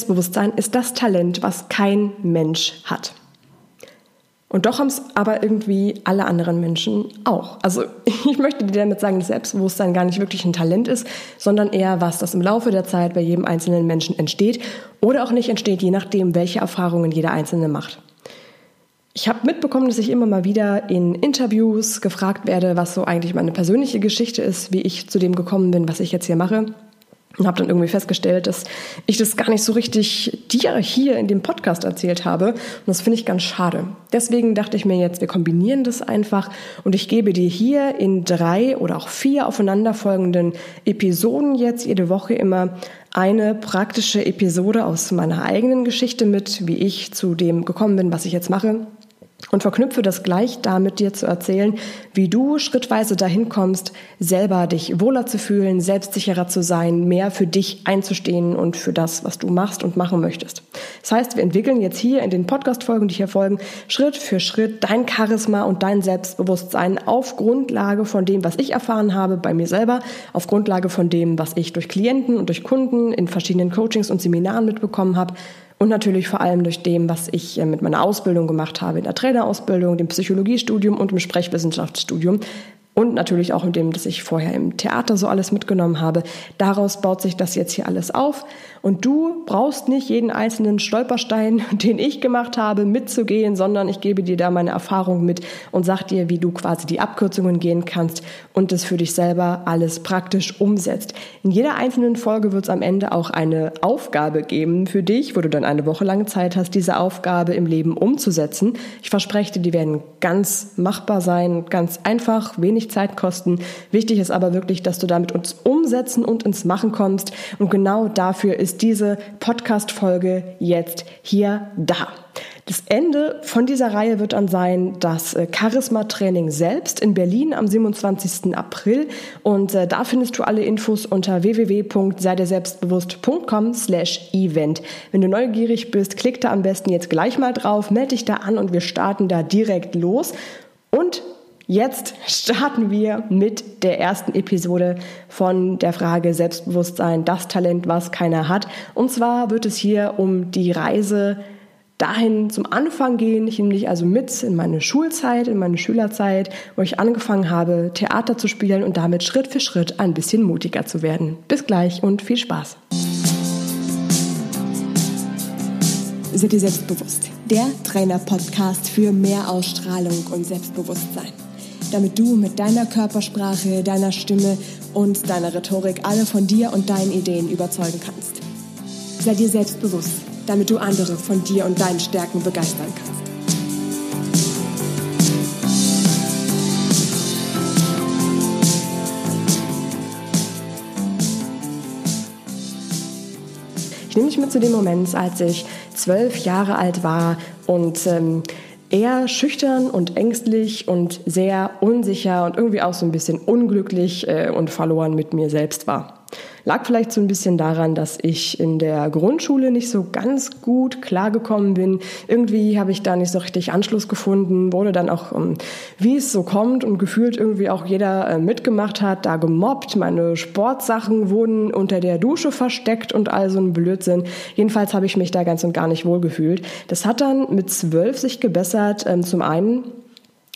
Selbstbewusstsein ist das Talent, was kein Mensch hat. Und doch haben es aber irgendwie alle anderen Menschen auch. Also ich möchte dir damit sagen, dass Selbstbewusstsein gar nicht wirklich ein Talent ist, sondern eher was, das im Laufe der Zeit bei jedem einzelnen Menschen entsteht oder auch nicht entsteht, je nachdem, welche Erfahrungen jeder Einzelne macht. Ich habe mitbekommen, dass ich immer mal wieder in Interviews gefragt werde, was so eigentlich meine persönliche Geschichte ist, wie ich zu dem gekommen bin, was ich jetzt hier mache. Und habe dann irgendwie festgestellt, dass ich das gar nicht so richtig dir hier in dem Podcast erzählt habe. Und das finde ich ganz schade. Deswegen dachte ich mir jetzt, wir kombinieren das einfach und ich gebe dir hier in drei oder auch vier aufeinanderfolgenden Episoden jetzt jede Woche immer eine praktische Episode aus meiner eigenen Geschichte mit, wie ich zu dem gekommen bin, was ich jetzt mache und verknüpfe das gleich damit, dir zu erzählen, wie du schrittweise dahin kommst, selber dich wohler zu fühlen, selbstsicherer zu sein, mehr für dich einzustehen und für das, was du machst und machen möchtest. Das heißt, wir entwickeln jetzt hier in den Podcast-Folgen, die hier folgen, Schritt für Schritt dein Charisma und dein Selbstbewusstsein auf Grundlage von dem, was ich erfahren habe bei mir selber, auf Grundlage von dem, was ich durch Klienten und durch Kunden in verschiedenen Coachings und Seminaren mitbekommen habe und natürlich vor allem durch dem, was ich äh, mit meiner Ausbildung gemacht habe, in der Trainerausbildung, dem Psychologiestudium und im Sprechwissenschaftsstudium, und natürlich auch in dem, dass ich vorher im Theater so alles mitgenommen habe. Daraus baut sich das jetzt hier alles auf. Und du brauchst nicht jeden einzelnen Stolperstein, den ich gemacht habe, mitzugehen, sondern ich gebe dir da meine Erfahrung mit und sag dir, wie du quasi die Abkürzungen gehen kannst und es für dich selber alles praktisch umsetzt. In jeder einzelnen Folge wird es am Ende auch eine Aufgabe geben für dich, wo du dann eine Woche lang Zeit hast, diese Aufgabe im Leben umzusetzen. Ich verspreche dir, die werden ganz machbar sein, ganz einfach, wenig Zeit kosten. Wichtig ist aber wirklich, dass du damit uns umsetzen und ins Machen kommst. Und genau dafür ist ist diese Podcast-Folge jetzt hier da. Das Ende von dieser Reihe wird dann sein das äh, Charisma-Training selbst in Berlin am 27. April. Und äh, da findest du alle Infos unter www.seidirselbstbewusst.com slash event. Wenn du neugierig bist, klick da am besten jetzt gleich mal drauf, melde dich da an und wir starten da direkt los. Und Jetzt starten wir mit der ersten Episode von der Frage Selbstbewusstsein, das Talent, was keiner hat. Und zwar wird es hier um die Reise dahin zum Anfang gehen, nämlich also mit in meine Schulzeit, in meine Schülerzeit, wo ich angefangen habe, Theater zu spielen und damit Schritt für Schritt ein bisschen mutiger zu werden. Bis gleich und viel Spaß. Seid ihr selbstbewusst? Der Trainer-Podcast für mehr Ausstrahlung und Selbstbewusstsein damit du mit deiner Körpersprache, deiner Stimme und deiner Rhetorik alle von dir und deinen Ideen überzeugen kannst. Sei dir selbstbewusst, damit du andere von dir und deinen Stärken begeistern kannst. Ich nehme dich mit zu dem Moment, als ich zwölf Jahre alt war und ähm, eher schüchtern und ängstlich und sehr unsicher und irgendwie auch so ein bisschen unglücklich äh, und verloren mit mir selbst war. Lag vielleicht so ein bisschen daran, dass ich in der Grundschule nicht so ganz gut klargekommen bin. Irgendwie habe ich da nicht so richtig Anschluss gefunden, wurde dann auch, ähm, wie es so kommt und gefühlt irgendwie auch jeder äh, mitgemacht hat, da gemobbt. Meine Sportsachen wurden unter der Dusche versteckt und all so ein Blödsinn. Jedenfalls habe ich mich da ganz und gar nicht wohl gefühlt. Das hat dann mit zwölf sich gebessert. Ähm, zum einen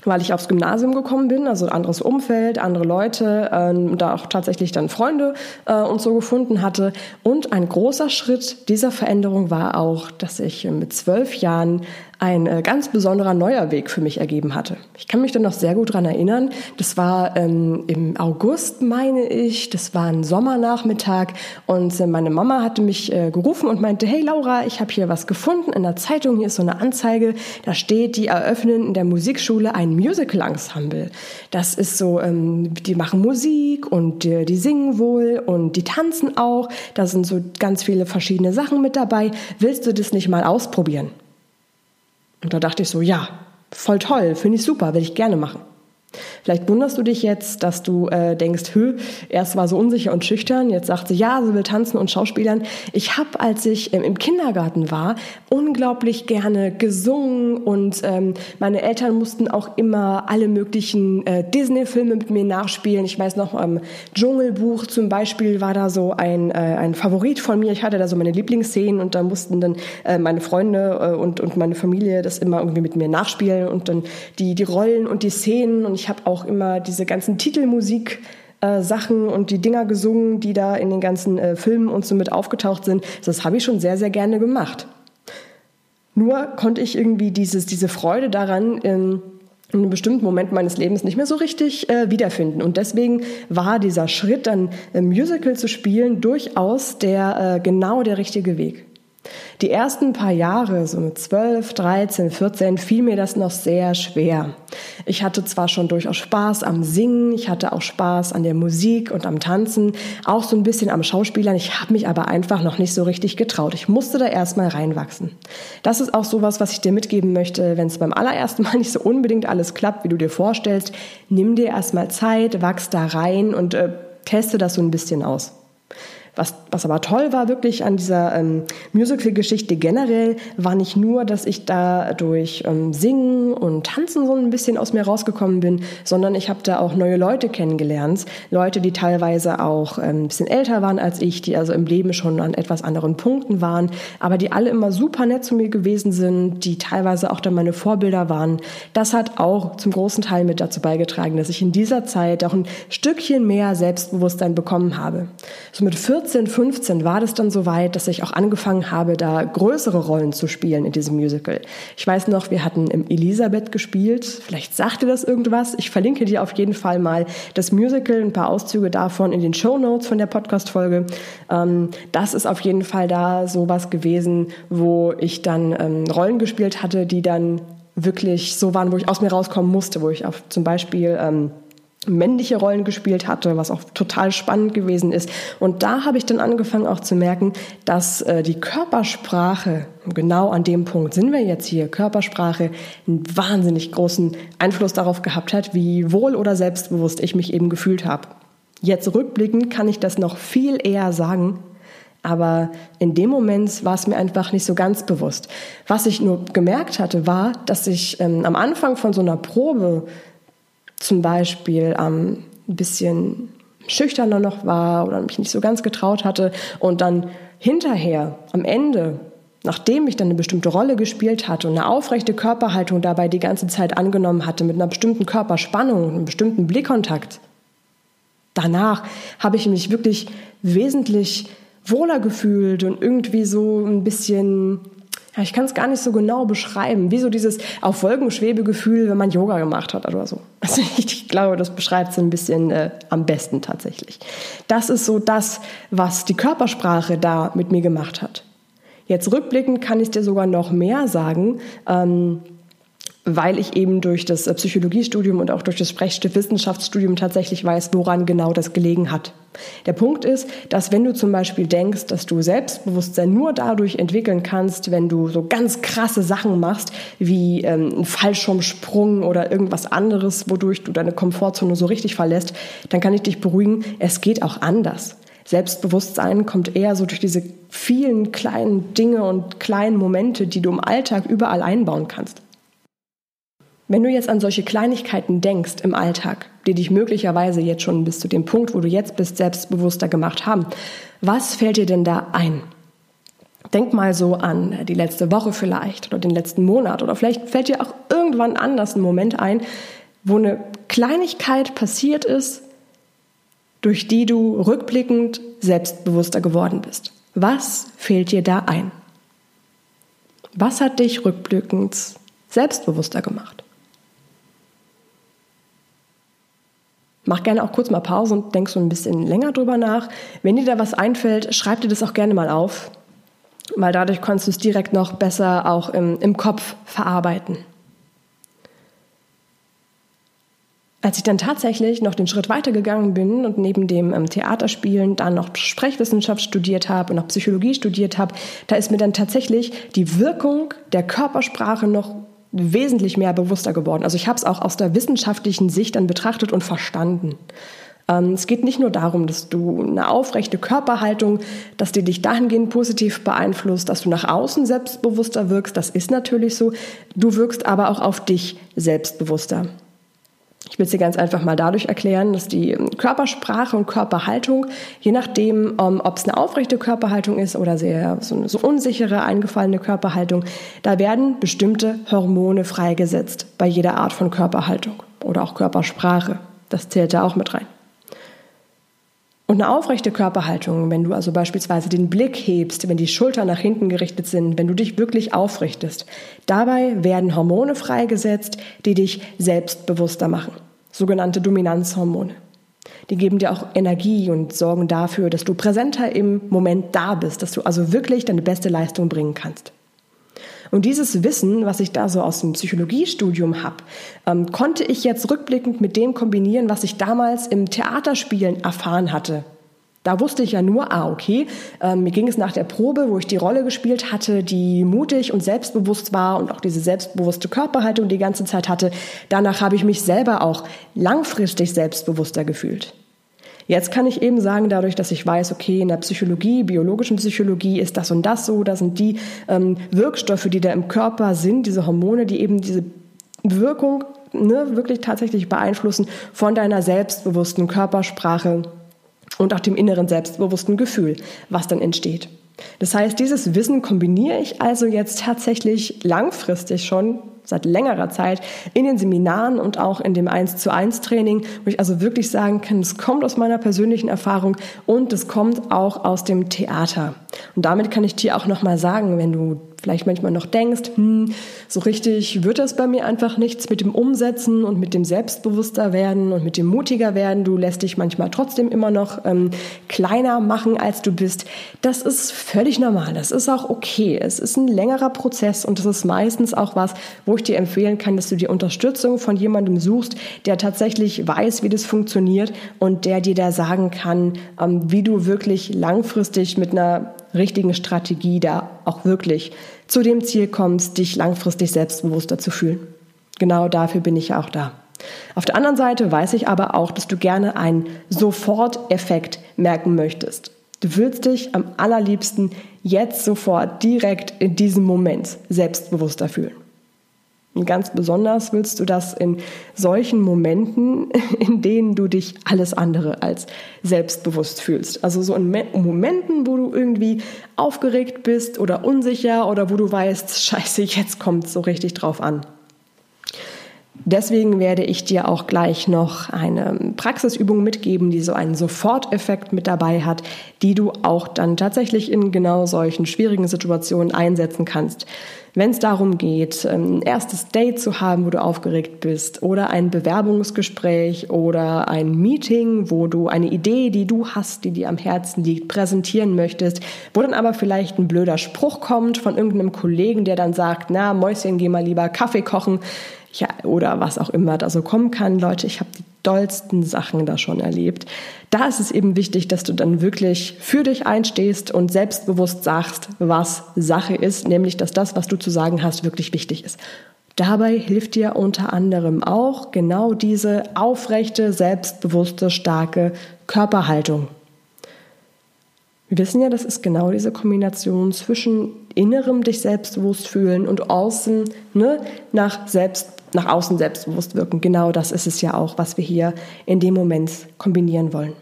weil ich aufs Gymnasium gekommen bin, also anderes Umfeld, andere Leute, ähm, da auch tatsächlich dann Freunde äh, und so gefunden hatte. Und ein großer Schritt dieser Veränderung war auch, dass ich mit zwölf Jahren ein äh, ganz besonderer neuer Weg für mich ergeben hatte. Ich kann mich dann noch sehr gut dran erinnern. Das war ähm, im August, meine ich. Das war ein Sommernachmittag und äh, meine Mama hatte mich äh, gerufen und meinte, hey Laura, ich habe hier was gefunden in der Zeitung. Hier ist so eine Anzeige. Da steht, die eröffnen in der Musikschule ein Musical-Ensemble. Das ist so, ähm, die machen Musik und die, die singen wohl und die tanzen auch. Da sind so ganz viele verschiedene Sachen mit dabei. Willst du das nicht mal ausprobieren? Und da dachte ich so, ja, voll toll, finde ich super, will ich gerne machen. Vielleicht wunderst du dich jetzt, dass du äh, denkst, hö, erst war so unsicher und schüchtern, jetzt sagt sie, ja, sie will tanzen und Schauspielern. Ich habe, als ich ähm, im Kindergarten war, unglaublich gerne gesungen und ähm, meine Eltern mussten auch immer alle möglichen äh, Disney-Filme mit mir nachspielen. Ich weiß noch, ähm, Dschungelbuch zum Beispiel war da so ein, äh, ein Favorit von mir. Ich hatte da so meine Lieblingsszenen und da mussten dann äh, meine Freunde äh, und, und meine Familie das immer irgendwie mit mir nachspielen und dann die, die Rollen und die Szenen und ich habe auch immer diese ganzen Titelmusik äh, Sachen und die Dinger gesungen, die da in den ganzen äh, Filmen und so mit aufgetaucht sind. Das habe ich schon sehr, sehr gerne gemacht. Nur konnte ich irgendwie dieses, diese Freude daran in, in einem bestimmten Moment meines Lebens nicht mehr so richtig äh, wiederfinden. Und deswegen war dieser Schritt, dann ein Musical zu spielen, durchaus der äh, genau der richtige Weg. Die ersten paar Jahre, so mit 12, 13, 14, fiel mir das noch sehr schwer. Ich hatte zwar schon durchaus Spaß am Singen, ich hatte auch Spaß an der Musik und am Tanzen, auch so ein bisschen am Schauspielern. Ich habe mich aber einfach noch nicht so richtig getraut. Ich musste da erstmal reinwachsen. Das ist auch sowas, was ich dir mitgeben möchte, wenn es beim allerersten Mal nicht so unbedingt alles klappt, wie du dir vorstellst. Nimm dir erstmal Zeit, wachs da rein und äh, teste das so ein bisschen aus. Was, was aber toll war wirklich an dieser ähm, Musical-Geschichte generell, war nicht nur, dass ich da durch ähm, Singen und Tanzen so ein bisschen aus mir rausgekommen bin, sondern ich habe da auch neue Leute kennengelernt. Leute, die teilweise auch ähm, ein bisschen älter waren als ich, die also im Leben schon an etwas anderen Punkten waren, aber die alle immer super nett zu mir gewesen sind, die teilweise auch dann meine Vorbilder waren. Das hat auch zum großen Teil mit dazu beigetragen, dass ich in dieser Zeit auch ein Stückchen mehr Selbstbewusstsein bekommen habe. So mit 14 14, 15 war das dann so weit, dass ich auch angefangen habe, da größere Rollen zu spielen in diesem Musical. Ich weiß noch, wir hatten im Elisabeth gespielt. Vielleicht sagte das irgendwas. Ich verlinke dir auf jeden Fall mal das Musical, ein paar Auszüge davon in den Show Notes von der Podcast-Folge. Ähm, das ist auf jeden Fall da sowas gewesen, wo ich dann ähm, Rollen gespielt hatte, die dann wirklich so waren, wo ich aus mir rauskommen musste, wo ich auf zum Beispiel ähm, männliche Rollen gespielt hatte, was auch total spannend gewesen ist. Und da habe ich dann angefangen auch zu merken, dass äh, die Körpersprache, genau an dem Punkt sind wir jetzt hier, Körpersprache einen wahnsinnig großen Einfluss darauf gehabt hat, wie wohl oder selbstbewusst ich mich eben gefühlt habe. Jetzt rückblickend kann ich das noch viel eher sagen, aber in dem Moment war es mir einfach nicht so ganz bewusst. Was ich nur gemerkt hatte, war, dass ich ähm, am Anfang von so einer Probe zum Beispiel ähm, ein bisschen schüchterner noch war oder mich nicht so ganz getraut hatte und dann hinterher am Ende nachdem ich dann eine bestimmte Rolle gespielt hatte und eine aufrechte Körperhaltung dabei die ganze Zeit angenommen hatte, mit einer bestimmten Körperspannung, einem bestimmten Blickkontakt, danach habe ich mich wirklich wesentlich wohler gefühlt und irgendwie so ein bisschen ich kann es gar nicht so genau beschreiben, wie so dieses auf Wolken Schwebegefühl, wenn man Yoga gemacht hat oder so. Also ich glaube, das beschreibt es ein bisschen äh, am besten tatsächlich. Das ist so das, was die Körpersprache da mit mir gemacht hat. Jetzt rückblickend kann ich dir sogar noch mehr sagen. Ähm, weil ich eben durch das äh, Psychologiestudium und auch durch das Sprechstiftwissenschaftsstudium tatsächlich weiß, woran genau das gelegen hat. Der Punkt ist, dass wenn du zum Beispiel denkst, dass du Selbstbewusstsein nur dadurch entwickeln kannst, wenn du so ganz krasse Sachen machst, wie ähm, einen Fallschirmsprung oder irgendwas anderes, wodurch du deine Komfortzone so richtig verlässt, dann kann ich dich beruhigen, es geht auch anders. Selbstbewusstsein kommt eher so durch diese vielen kleinen Dinge und kleinen Momente, die du im Alltag überall einbauen kannst. Wenn du jetzt an solche Kleinigkeiten denkst im Alltag, die dich möglicherweise jetzt schon bis zu dem Punkt, wo du jetzt bist, selbstbewusster gemacht haben, was fällt dir denn da ein? Denk mal so an die letzte Woche vielleicht oder den letzten Monat oder vielleicht fällt dir auch irgendwann anders ein Moment ein, wo eine Kleinigkeit passiert ist, durch die du rückblickend selbstbewusster geworden bist. Was fehlt dir da ein? Was hat dich rückblickend selbstbewusster gemacht? Mach gerne auch kurz mal Pause und denk so ein bisschen länger drüber nach. Wenn dir da was einfällt, schreib dir das auch gerne mal auf, weil dadurch kannst du es direkt noch besser auch im, im Kopf verarbeiten. Als ich dann tatsächlich noch den Schritt weitergegangen bin und neben dem ähm, Theaterspielen dann noch Sprechwissenschaft studiert habe und noch Psychologie studiert habe, da ist mir dann tatsächlich die Wirkung der Körpersprache noch wesentlich mehr bewusster geworden. Also ich habe es auch aus der wissenschaftlichen Sicht dann betrachtet und verstanden. Ähm, es geht nicht nur darum, dass du eine aufrechte Körperhaltung, dass die dich dahingehend positiv beeinflusst, dass du nach außen selbstbewusster wirkst. Das ist natürlich so. Du wirkst aber auch auf dich selbstbewusster. Ich will dir ganz einfach mal dadurch erklären, dass die Körpersprache und Körperhaltung, je nachdem, ähm, ob es eine aufrechte Körperhaltung ist oder sehr so eine so unsichere, eingefallene Körperhaltung, da werden bestimmte Hormone freigesetzt bei jeder Art von Körperhaltung oder auch Körpersprache. Das zählt da auch mit rein. Und eine aufrechte Körperhaltung, wenn du also beispielsweise den Blick hebst, wenn die Schultern nach hinten gerichtet sind, wenn du dich wirklich aufrichtest, dabei werden Hormone freigesetzt, die dich selbstbewusster machen, sogenannte Dominanzhormone. Die geben dir auch Energie und sorgen dafür, dass du präsenter im Moment da bist, dass du also wirklich deine beste Leistung bringen kannst. Und dieses Wissen, was ich da so aus dem Psychologiestudium habe, ähm, konnte ich jetzt rückblickend mit dem kombinieren, was ich damals im Theaterspielen erfahren hatte. Da wusste ich ja nur, ah, okay, ähm, mir ging es nach der Probe, wo ich die Rolle gespielt hatte, die mutig und selbstbewusst war und auch diese selbstbewusste Körperhaltung die ganze Zeit hatte. Danach habe ich mich selber auch langfristig selbstbewusster gefühlt. Jetzt kann ich eben sagen, dadurch, dass ich weiß, okay, in der Psychologie, biologischen Psychologie ist das und das so, da sind die ähm, Wirkstoffe, die da im Körper sind, diese Hormone, die eben diese Wirkung ne, wirklich tatsächlich beeinflussen von deiner selbstbewussten Körpersprache und auch dem inneren selbstbewussten Gefühl, was dann entsteht. Das heißt, dieses Wissen kombiniere ich also jetzt tatsächlich langfristig schon seit längerer Zeit in den Seminaren und auch in dem 1 zu 1 Training, wo ich also wirklich sagen kann, es kommt aus meiner persönlichen Erfahrung und es kommt auch aus dem Theater. Und damit kann ich dir auch nochmal sagen, wenn du vielleicht manchmal noch denkst, hm, so richtig wird das bei mir einfach nichts mit dem Umsetzen und mit dem Selbstbewusster werden und mit dem mutiger werden. Du lässt dich manchmal trotzdem immer noch ähm, kleiner machen, als du bist. Das ist völlig normal. Das ist auch okay. Es ist ein längerer Prozess und das ist meistens auch was, wo ich dir empfehlen kann, dass du dir Unterstützung von jemandem suchst, der tatsächlich weiß, wie das funktioniert und der dir da sagen kann, ähm, wie du wirklich langfristig mit einer richtigen Strategie da auch wirklich zu dem Ziel kommst, dich langfristig selbstbewusster zu fühlen. Genau dafür bin ich ja auch da. Auf der anderen Seite weiß ich aber auch, dass du gerne einen Soforteffekt merken möchtest. Du willst dich am allerliebsten jetzt sofort direkt in diesem Moment selbstbewusster fühlen. Und ganz besonders willst du das in solchen Momenten, in denen du dich alles andere als selbstbewusst fühlst. Also so in Momenten, wo du irgendwie aufgeregt bist oder unsicher oder wo du weißt, scheiße, jetzt kommt es so richtig drauf an. Deswegen werde ich dir auch gleich noch eine Praxisübung mitgeben, die so einen Soforteffekt mit dabei hat, die du auch dann tatsächlich in genau solchen schwierigen Situationen einsetzen kannst. Wenn es darum geht, ein erstes Date zu haben, wo du aufgeregt bist, oder ein Bewerbungsgespräch oder ein Meeting, wo du eine Idee, die du hast, die dir am Herzen liegt, präsentieren möchtest, wo dann aber vielleicht ein blöder Spruch kommt von irgendeinem Kollegen, der dann sagt, na, Mäuschen, geh mal lieber Kaffee kochen ja, oder was auch immer da so kommen kann. Leute, ich habe die dollsten Sachen da schon erlebt. Da ist es eben wichtig, dass du dann wirklich für dich einstehst und selbstbewusst sagst, was Sache ist, nämlich dass das, was du zu sagen hast, wirklich wichtig ist. Dabei hilft dir unter anderem auch genau diese aufrechte, selbstbewusste, starke Körperhaltung. Wir wissen ja, das ist genau diese Kombination zwischen innerem dich selbstbewusst fühlen und außen ne, nach selbst nach außen selbstbewusst wirken. Genau das ist es ja auch, was wir hier in dem Moment kombinieren wollen.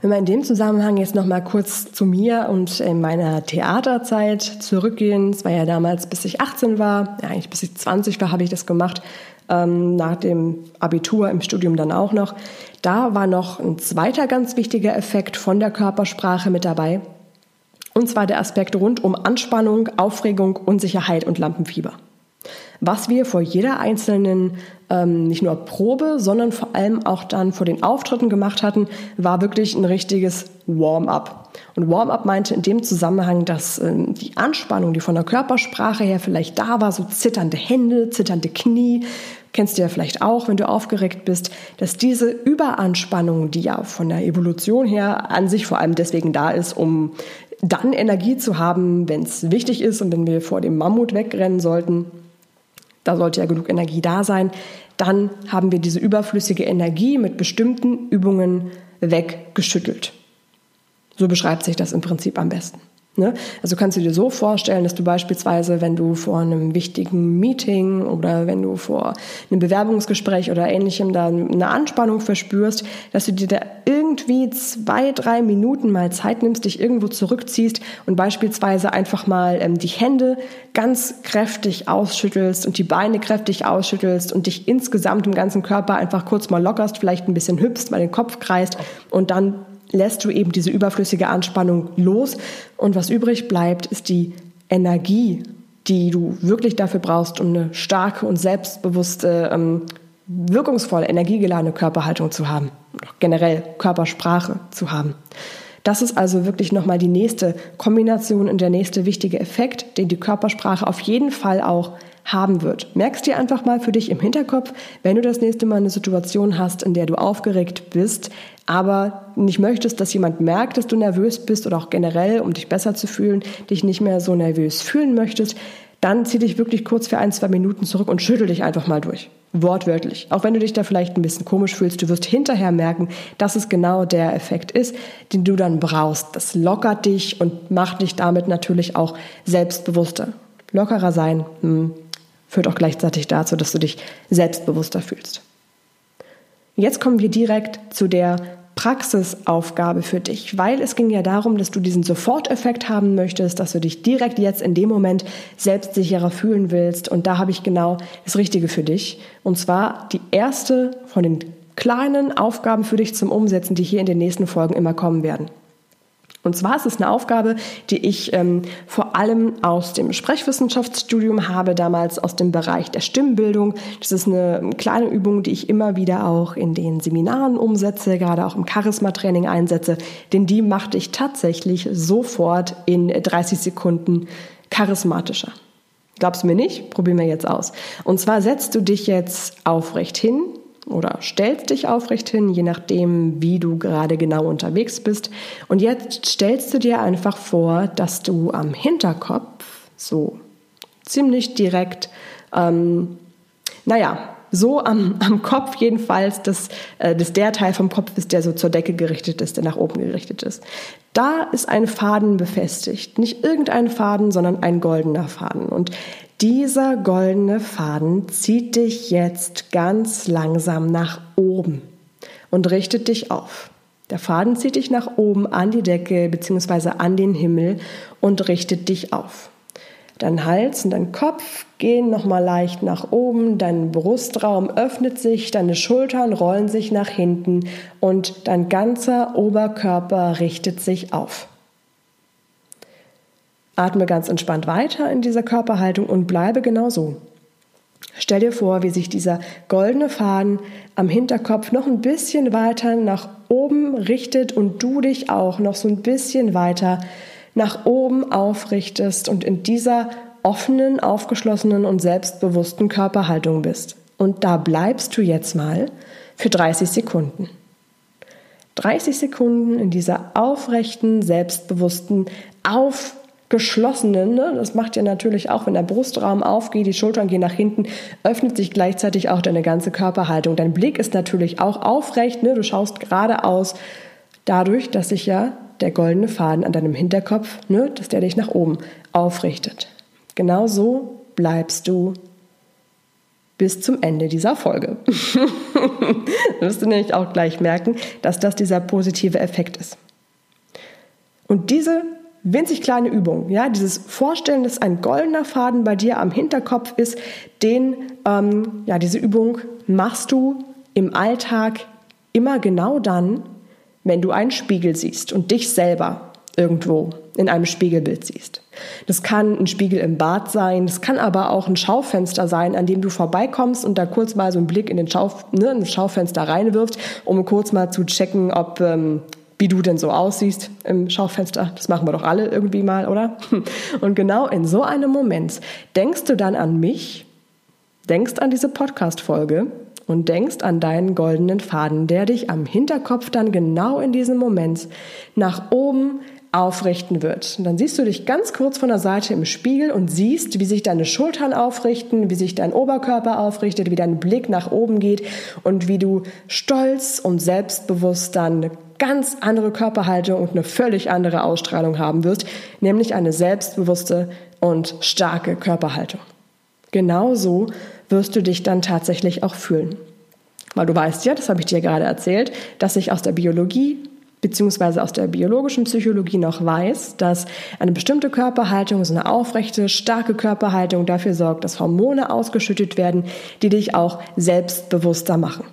Wenn wir in dem Zusammenhang jetzt noch mal kurz zu mir und in meiner Theaterzeit zurückgehen, es war ja damals, bis ich 18 war, ja, eigentlich bis ich 20 war, habe ich das gemacht, ähm, nach dem Abitur im Studium dann auch noch. Da war noch ein zweiter ganz wichtiger Effekt von der Körpersprache mit dabei. Und zwar der Aspekt rund um Anspannung, Aufregung, Unsicherheit und Lampenfieber. Was wir vor jeder einzelnen, ähm, nicht nur Probe, sondern vor allem auch dann vor den Auftritten gemacht hatten, war wirklich ein richtiges Warm-up. Und Warm-up meinte in dem Zusammenhang, dass ähm, die Anspannung, die von der Körpersprache her vielleicht da war, so zitternde Hände, zitternde Knie, kennst du ja vielleicht auch, wenn du aufgeregt bist, dass diese Überanspannung, die ja von der Evolution her an sich vor allem deswegen da ist, um dann Energie zu haben, wenn es wichtig ist und wenn wir vor dem Mammut wegrennen sollten, da sollte ja genug Energie da sein, dann haben wir diese überflüssige Energie mit bestimmten Übungen weggeschüttelt. So beschreibt sich das im Prinzip am besten. Ne? Also kannst du dir so vorstellen, dass du beispielsweise, wenn du vor einem wichtigen Meeting oder wenn du vor einem Bewerbungsgespräch oder ähnlichem da eine Anspannung verspürst, dass du dir da irgendwie zwei, drei Minuten mal Zeit nimmst, dich irgendwo zurückziehst und beispielsweise einfach mal ähm, die Hände ganz kräftig ausschüttelst und die Beine kräftig ausschüttelst und dich insgesamt im ganzen Körper einfach kurz mal lockerst, vielleicht ein bisschen hüpfst, mal den Kopf kreist und dann lässt du eben diese überflüssige Anspannung los und was übrig bleibt, ist die Energie, die du wirklich dafür brauchst, um eine starke und selbstbewusste, ähm, wirkungsvolle, energiegeladene Körperhaltung zu haben, generell Körpersprache zu haben. Das ist also wirklich nochmal die nächste Kombination und der nächste wichtige Effekt, den die Körpersprache auf jeden Fall auch haben wird. Merkst dir einfach mal für dich im Hinterkopf, wenn du das nächste Mal eine Situation hast, in der du aufgeregt bist, aber nicht möchtest, dass jemand merkt, dass du nervös bist oder auch generell, um dich besser zu fühlen, dich nicht mehr so nervös fühlen möchtest, dann zieh dich wirklich kurz für ein, zwei Minuten zurück und schüttel dich einfach mal durch. Wortwörtlich. Auch wenn du dich da vielleicht ein bisschen komisch fühlst, du wirst hinterher merken, dass es genau der Effekt ist, den du dann brauchst. Das lockert dich und macht dich damit natürlich auch selbstbewusster. Lockerer sein hm, führt auch gleichzeitig dazu, dass du dich selbstbewusster fühlst. Jetzt kommen wir direkt zu der Praxisaufgabe für dich, weil es ging ja darum, dass du diesen Soforteffekt haben möchtest, dass du dich direkt jetzt in dem Moment selbstsicherer fühlen willst. Und da habe ich genau das Richtige für dich. Und zwar die erste von den kleinen Aufgaben für dich zum Umsetzen, die hier in den nächsten Folgen immer kommen werden. Und zwar ist es eine Aufgabe, die ich ähm, vor allem aus dem Sprechwissenschaftsstudium habe, damals aus dem Bereich der Stimmbildung. Das ist eine kleine Übung, die ich immer wieder auch in den Seminaren umsetze, gerade auch im Charisma-Training einsetze, denn die machte ich tatsächlich sofort in 30 Sekunden charismatischer. Glaubst du mir nicht? Probieren wir jetzt aus. Und zwar setzt du dich jetzt aufrecht hin, oder stellst dich aufrecht hin, je nachdem, wie du gerade genau unterwegs bist. Und jetzt stellst du dir einfach vor, dass du am Hinterkopf so ziemlich direkt, ähm, naja, so am, am Kopf jedenfalls, dass, äh, dass der Teil vom Kopf ist, der so zur Decke gerichtet ist, der nach oben gerichtet ist. Da ist ein Faden befestigt. Nicht irgendein Faden, sondern ein goldener Faden. Und dieser goldene Faden zieht dich jetzt ganz langsam nach oben und richtet dich auf. Der Faden zieht dich nach oben an die Decke bzw. an den Himmel und richtet dich auf. Dein Hals und dein Kopf gehen nochmal leicht nach oben, dein Brustraum öffnet sich, deine Schultern rollen sich nach hinten und dein ganzer Oberkörper richtet sich auf. Atme ganz entspannt weiter in dieser Körperhaltung und bleibe genau so. Stell dir vor, wie sich dieser goldene Faden am Hinterkopf noch ein bisschen weiter nach oben richtet und du dich auch noch so ein bisschen weiter nach oben aufrichtest und in dieser offenen, aufgeschlossenen und selbstbewussten Körperhaltung bist. Und da bleibst du jetzt mal für 30 Sekunden. 30 Sekunden in dieser aufrechten, selbstbewussten, auf geschlossenen, ne? das macht ja natürlich auch, wenn der Brustraum aufgeht, die Schultern gehen nach hinten, öffnet sich gleichzeitig auch deine ganze Körperhaltung. Dein Blick ist natürlich auch aufrecht, ne? du schaust geradeaus, dadurch, dass sich ja der goldene Faden an deinem Hinterkopf, ne? dass der dich nach oben aufrichtet. Genau so bleibst du bis zum Ende dieser Folge. du wirst du nämlich auch gleich merken, dass das dieser positive Effekt ist. Und diese winzig kleine Übung. Ja, dieses Vorstellen, dass ein goldener Faden bei dir am Hinterkopf ist, den, ähm, ja, diese Übung machst du im Alltag immer genau dann, wenn du einen Spiegel siehst und dich selber irgendwo in einem Spiegelbild siehst. Das kann ein Spiegel im Bad sein, das kann aber auch ein Schaufenster sein, an dem du vorbeikommst und da kurz mal so einen Blick in, den Schauf, ne, in das Schaufenster reinwirfst, um kurz mal zu checken, ob ähm, wie du denn so aussiehst im Schaufenster. Das machen wir doch alle irgendwie mal, oder? Und genau in so einem Moment denkst du dann an mich, denkst an diese Podcast-Folge und denkst an deinen goldenen Faden, der dich am Hinterkopf dann genau in diesem Moment nach oben aufrichten wird. Und dann siehst du dich ganz kurz von der Seite im Spiegel und siehst, wie sich deine Schultern aufrichten, wie sich dein Oberkörper aufrichtet, wie dein Blick nach oben geht und wie du stolz und selbstbewusst dann ganz andere Körperhaltung und eine völlig andere Ausstrahlung haben wirst, nämlich eine selbstbewusste und starke Körperhaltung. Genauso wirst du dich dann tatsächlich auch fühlen. Weil du weißt ja, das habe ich dir gerade erzählt, dass sich aus der Biologie beziehungsweise aus der biologischen Psychologie noch weiß, dass eine bestimmte Körperhaltung, so eine aufrechte, starke Körperhaltung dafür sorgt, dass Hormone ausgeschüttet werden, die dich auch selbstbewusster machen.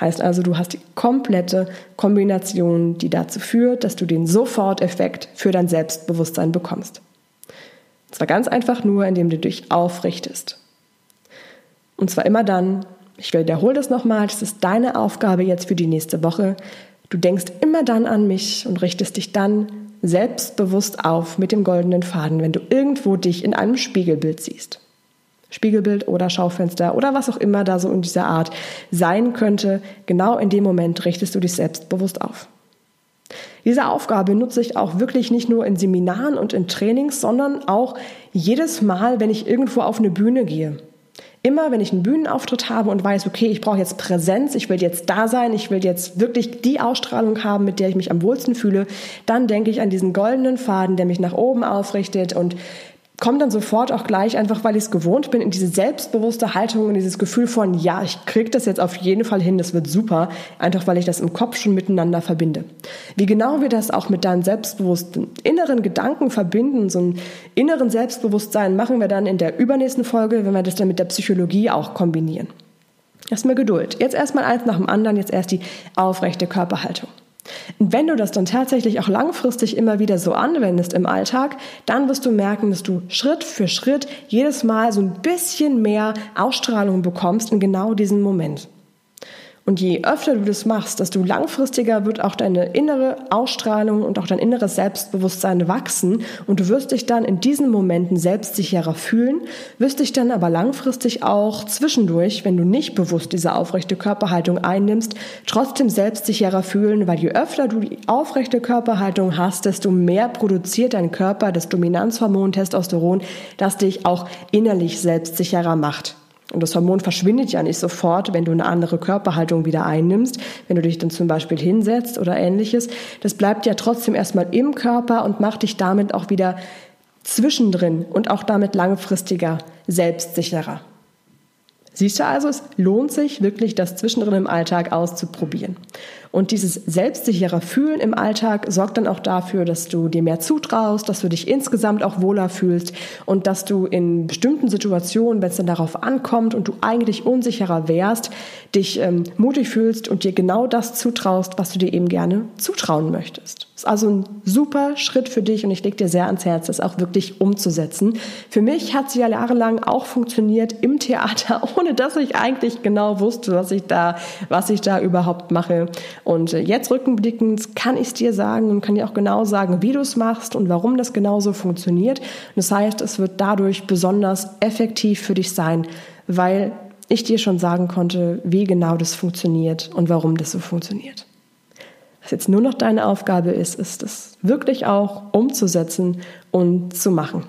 Heißt also, du hast die komplette Kombination, die dazu führt, dass du den Soforteffekt für dein Selbstbewusstsein bekommst. Und zwar ganz einfach nur, indem du dich aufrichtest. Und zwar immer dann, ich wiederhole das nochmal, das ist deine Aufgabe jetzt für die nächste Woche, Du denkst immer dann an mich und richtest dich dann selbstbewusst auf mit dem goldenen Faden, wenn du irgendwo dich in einem Spiegelbild siehst. Spiegelbild oder Schaufenster oder was auch immer da so in dieser Art sein könnte, genau in dem Moment richtest du dich selbstbewusst auf. Diese Aufgabe nutze ich auch wirklich nicht nur in Seminaren und in Trainings, sondern auch jedes Mal, wenn ich irgendwo auf eine Bühne gehe. Immer wenn ich einen Bühnenauftritt habe und weiß, okay, ich brauche jetzt Präsenz, ich will jetzt da sein, ich will jetzt wirklich die Ausstrahlung haben, mit der ich mich am wohlsten fühle, dann denke ich an diesen goldenen Faden, der mich nach oben aufrichtet und komme dann sofort auch gleich, einfach weil ich es gewohnt bin, in diese selbstbewusste Haltung und dieses Gefühl von, ja, ich kriege das jetzt auf jeden Fall hin, das wird super, einfach weil ich das im Kopf schon miteinander verbinde. Wie genau wir das auch mit deinen selbstbewussten inneren Gedanken verbinden, so einen inneren Selbstbewusstsein, machen wir dann in der übernächsten Folge, wenn wir das dann mit der Psychologie auch kombinieren. Erstmal Geduld. Jetzt erstmal eins nach dem anderen, jetzt erst die aufrechte Körperhaltung. Und wenn du das dann tatsächlich auch langfristig immer wieder so anwendest im Alltag, dann wirst du merken, dass du Schritt für Schritt jedes Mal so ein bisschen mehr Ausstrahlung bekommst in genau diesem Moment. Und je öfter du das machst, desto langfristiger wird auch deine innere Ausstrahlung und auch dein inneres Selbstbewusstsein wachsen und du wirst dich dann in diesen Momenten selbstsicherer fühlen, wirst dich dann aber langfristig auch zwischendurch, wenn du nicht bewusst diese aufrechte Körperhaltung einnimmst, trotzdem selbstsicherer fühlen, weil je öfter du die aufrechte Körperhaltung hast, desto mehr produziert dein Körper das Dominanzhormon Testosteron, das dich auch innerlich selbstsicherer macht. Und das Hormon verschwindet ja nicht sofort, wenn du eine andere Körperhaltung wieder einnimmst, wenn du dich dann zum Beispiel hinsetzt oder ähnliches. Das bleibt ja trotzdem erstmal im Körper und macht dich damit auch wieder zwischendrin und auch damit langfristiger selbstsicherer. Siehst du also, es lohnt sich wirklich, das zwischendrin im Alltag auszuprobieren. Und dieses selbstsichere Fühlen im Alltag sorgt dann auch dafür, dass du dir mehr zutraust, dass du dich insgesamt auch wohler fühlst und dass du in bestimmten Situationen, wenn es dann darauf ankommt und du eigentlich unsicherer wärst, dich ähm, mutig fühlst und dir genau das zutraust, was du dir eben gerne zutrauen möchtest. Ist also ein super Schritt für dich und ich lege dir sehr ans Herz, das auch wirklich umzusetzen. Für mich hat sie ja jahrelang auch funktioniert im Theater, ohne dass ich eigentlich genau wusste, was ich da, was ich da überhaupt mache. Und äh, jetzt rückblickend kann ich es dir sagen und kann dir auch genau sagen, wie du es machst und warum das genauso funktioniert. das heißt, es wird dadurch besonders effektiv für dich sein, weil ich dir schon sagen konnte, wie genau das funktioniert und warum das so funktioniert. Was jetzt nur noch deine Aufgabe ist, ist es wirklich auch umzusetzen und zu machen.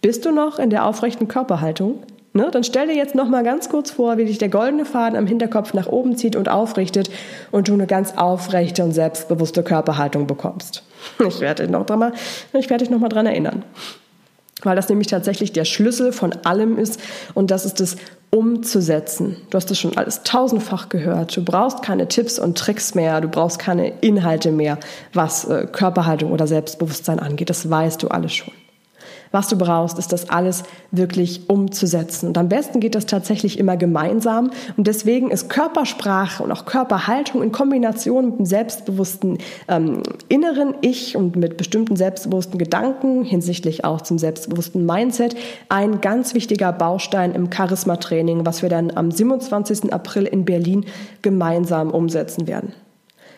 Bist du noch in der aufrechten Körperhaltung? Ne? Dann stell dir jetzt noch mal ganz kurz vor, wie dich der goldene Faden am Hinterkopf nach oben zieht und aufrichtet und du eine ganz aufrechte und selbstbewusste Körperhaltung bekommst. Ich werde dich noch, dran, ich werde dich noch mal dran erinnern. Weil das nämlich tatsächlich der Schlüssel von allem ist und das ist das umzusetzen. Du hast das schon alles tausendfach gehört. Du brauchst keine Tipps und Tricks mehr, du brauchst keine Inhalte mehr, was äh, Körperhaltung oder Selbstbewusstsein angeht. Das weißt du alles schon. Was du brauchst, ist das alles wirklich umzusetzen. Und am besten geht das tatsächlich immer gemeinsam. Und deswegen ist Körpersprache und auch Körperhaltung in Kombination mit dem selbstbewussten ähm, inneren Ich und mit bestimmten selbstbewussten Gedanken hinsichtlich auch zum selbstbewussten Mindset ein ganz wichtiger Baustein im Charisma-Training, was wir dann am 27. April in Berlin gemeinsam umsetzen werden.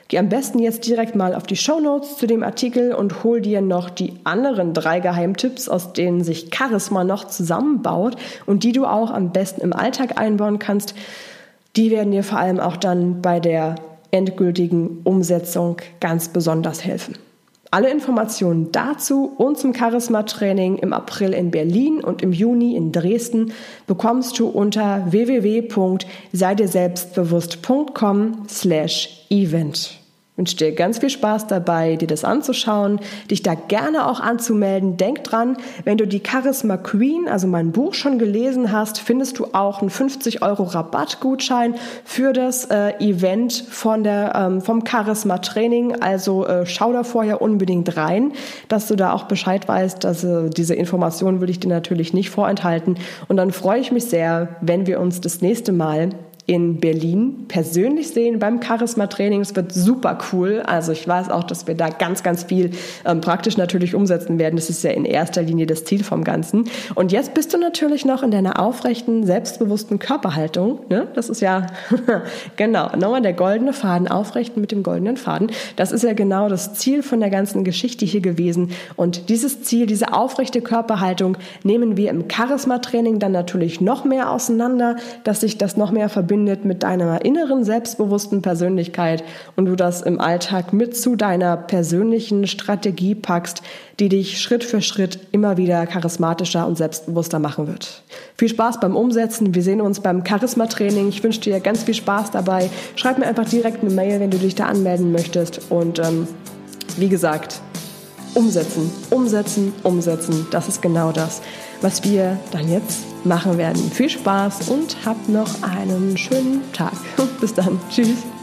Geh am besten jetzt direkt mal auf die Show Notes zu dem Artikel und hol dir noch die anderen drei Geheimtipps, aus denen sich Charisma noch zusammenbaut und die du auch am besten im Alltag einbauen kannst. Die werden dir vor allem auch dann bei der endgültigen Umsetzung ganz besonders helfen. Alle Informationen dazu und zum Charisma-Training im April in Berlin und im Juni in Dresden bekommst du unter www.seidirselbstbewusst.com slash event. Wünsche dir ganz viel Spaß dabei, dir das anzuschauen, dich da gerne auch anzumelden. Denk dran, wenn du die Charisma Queen, also mein Buch schon gelesen hast, findest du auch einen 50 Euro Rabattgutschein für das äh, Event von der, ähm, vom Charisma Training. Also äh, schau da vorher unbedingt rein, dass du da auch Bescheid weißt. Dass, äh, diese Informationen will ich dir natürlich nicht vorenthalten. Und dann freue ich mich sehr, wenn wir uns das nächste Mal in Berlin persönlich sehen beim Charisma-Training. Es wird super cool. Also ich weiß auch, dass wir da ganz, ganz viel ähm, praktisch natürlich umsetzen werden. Das ist ja in erster Linie das Ziel vom Ganzen. Und jetzt bist du natürlich noch in deiner aufrechten, selbstbewussten Körperhaltung. Ne? Das ist ja genau nochmal der goldene Faden, aufrechten mit dem goldenen Faden. Das ist ja genau das Ziel von der ganzen Geschichte hier gewesen. Und dieses Ziel, diese aufrechte Körperhaltung nehmen wir im Charisma-Training dann natürlich noch mehr auseinander, dass sich das noch mehr verbindet verbindet mit deiner inneren selbstbewussten Persönlichkeit und du das im Alltag mit zu deiner persönlichen Strategie packst, die dich Schritt für Schritt immer wieder charismatischer und selbstbewusster machen wird. Viel Spaß beim Umsetzen. Wir sehen uns beim Charisma-Training. Ich wünsche dir ganz viel Spaß dabei. Schreib mir einfach direkt eine Mail, wenn du dich da anmelden möchtest. Und ähm, wie gesagt, umsetzen, umsetzen, umsetzen. Das ist genau das, was wir dann jetzt machen werden. Viel Spaß und habt noch einen schönen Tag. Bis dann. Tschüss.